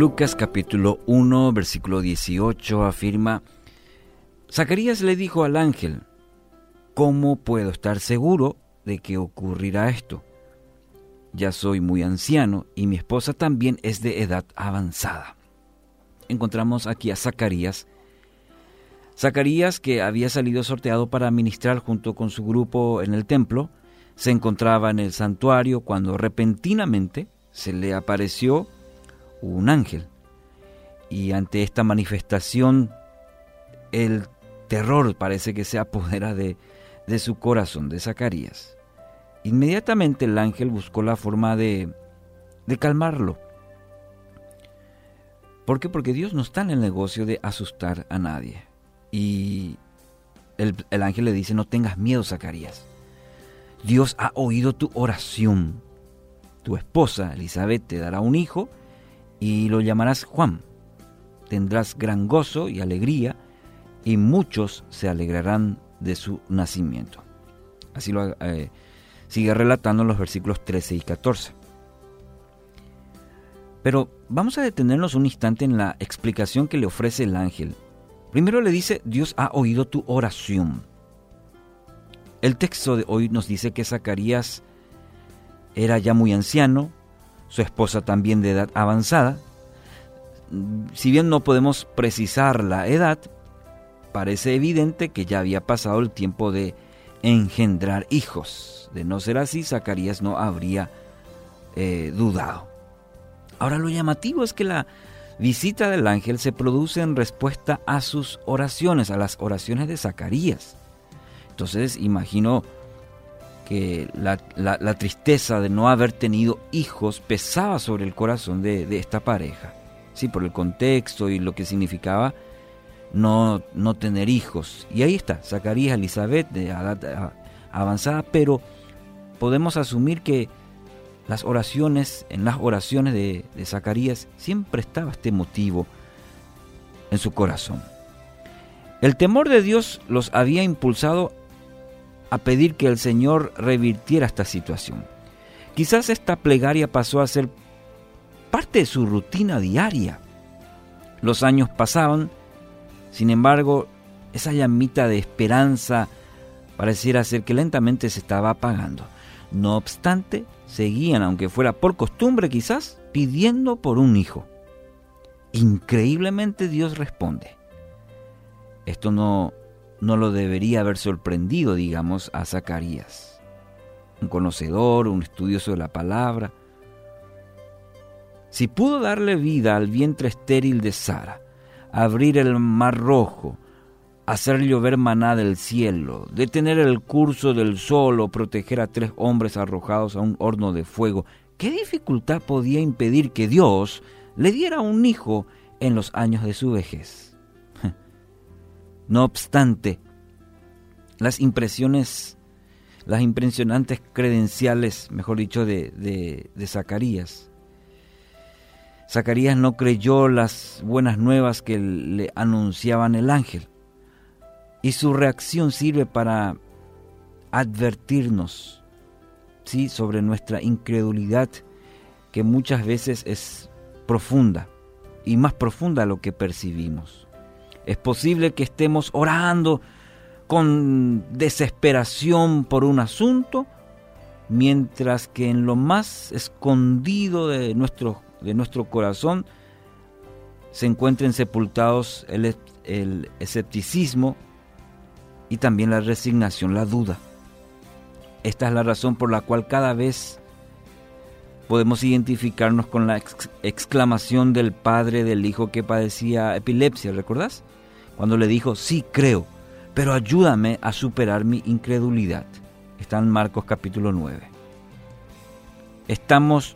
Lucas capítulo 1, versículo 18 afirma, Zacarías le dijo al ángel, ¿cómo puedo estar seguro de que ocurrirá esto? Ya soy muy anciano y mi esposa también es de edad avanzada. Encontramos aquí a Zacarías. Zacarías, que había salido sorteado para ministrar junto con su grupo en el templo, se encontraba en el santuario cuando repentinamente se le apareció un ángel. Y ante esta manifestación, el terror parece que se apodera de, de su corazón, de Zacarías. Inmediatamente el ángel buscó la forma de, de calmarlo. ¿Por qué? Porque Dios no está en el negocio de asustar a nadie. Y el, el ángel le dice, no tengas miedo, Zacarías. Dios ha oído tu oración. Tu esposa, Elizabeth, te dará un hijo y lo llamarás Juan. Tendrás gran gozo y alegría y muchos se alegrarán de su nacimiento. Así lo eh, sigue relatando en los versículos 13 y 14. Pero vamos a detenernos un instante en la explicación que le ofrece el ángel. Primero le dice, Dios ha oído tu oración. El texto de hoy nos dice que Zacarías era ya muy anciano, su esposa también de edad avanzada. Si bien no podemos precisar la edad, parece evidente que ya había pasado el tiempo de engendrar hijos. De no ser así, Zacarías no habría eh, dudado. Ahora lo llamativo es que la visita del ángel se produce en respuesta a sus oraciones, a las oraciones de Zacarías. Entonces imagino la, tristeza de no haber tenido hijos pesaba sobre el corazón de, esta pareja. Sí, por el contexto y lo que significaba no, no tener hijos. Y ahí está, Zacarías, Elizabeth, de edad avanzada, pero podemos asumir que las oraciones, en las oraciones de, de Zacarías, siempre estaba este motivo en su corazón. El temor de Dios los había impulsado a pedir que el Señor revirtiera esta situación. Quizás esta plegaria pasó a ser parte de su rutina diaria. Los años pasaban, sin embargo, esa llamita de esperanza pareciera ser que lentamente se estaba apagando. No obstante, seguían, aunque fuera por costumbre quizás, pidiendo por un hijo. Increíblemente Dios responde. Esto no no lo debería haber sorprendido, digamos, a Zacarías. Un conocedor, un estudioso de la palabra. Si pudo darle vida al vientre estéril de Sara, abrir el mar rojo, hacer llover maná del cielo, detener el curso del sol o proteger a tres hombres arrojados a un horno de fuego, ¿qué dificultad podía impedir que Dios le diera un hijo en los años de su vejez? No obstante, las impresiones, las impresionantes credenciales, mejor dicho, de, de, Zacarías. Zacarías no creyó las buenas nuevas que le anunciaban el ángel. Y su reacción sirve para advertirnos ¿sí? sobre nuestra incredulidad, que muchas veces es profunda y más profunda lo que percibimos. Es posible que estemos orando con desesperación por un asunto, mientras que en lo más escondido de nuestro, de nuestro corazón se encuentren sepultados el, el escepticismo y también la resignación, la duda. Esta es la razón por la cual cada vez podemos identificarnos con la exclamación del padre del hijo que padecía epilepsia, ¿recordás? Cuando le dijo, sí creo, pero ayúdame a superar mi incredulidad. Está en Marcos capítulo 9. Estamos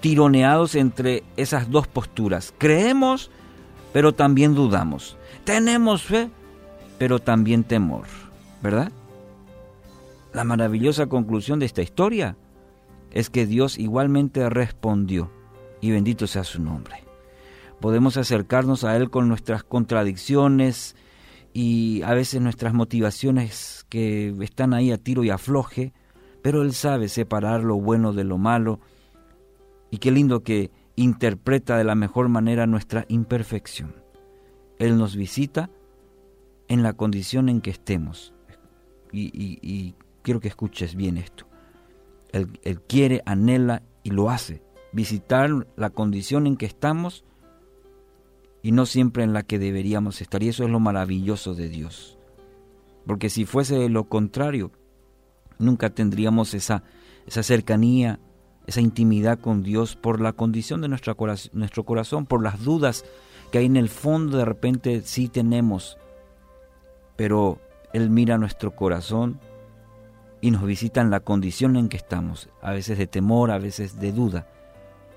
tironeados entre esas dos posturas. Creemos, pero también dudamos. Tenemos fe, pero también temor. ¿Verdad? La maravillosa conclusión de esta historia es que Dios igualmente respondió, y bendito sea su nombre. Podemos acercarnos a Él con nuestras contradicciones y a veces nuestras motivaciones que están ahí a tiro y afloje, pero Él sabe separar lo bueno de lo malo. Y qué lindo que interpreta de la mejor manera nuestra imperfección. Él nos visita en la condición en que estemos. Y, quiero que escuches bien esto. Él, quiere, anhela y lo hace. Visitar la condición en que estamos y no siempre en la que deberíamos estar. Y eso es lo maravilloso de Dios. Porque si fuese lo contrario, nunca tendríamos esa, cercanía, esa intimidad con Dios por la condición de nuestro corazón, por las dudas que hay en el fondo de repente sí tenemos. Pero Él mira nuestro corazón y nos visita en la condición en que estamos, a veces de temor, a veces de duda.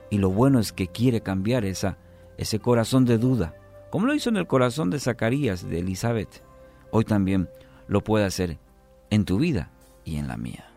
Y lo bueno es que quiere cambiar esa, ese corazón de duda, como lo hizo en el corazón de Zacarías, de Elizabeth. Hoy también lo puede hacer en tu vida y en la mía.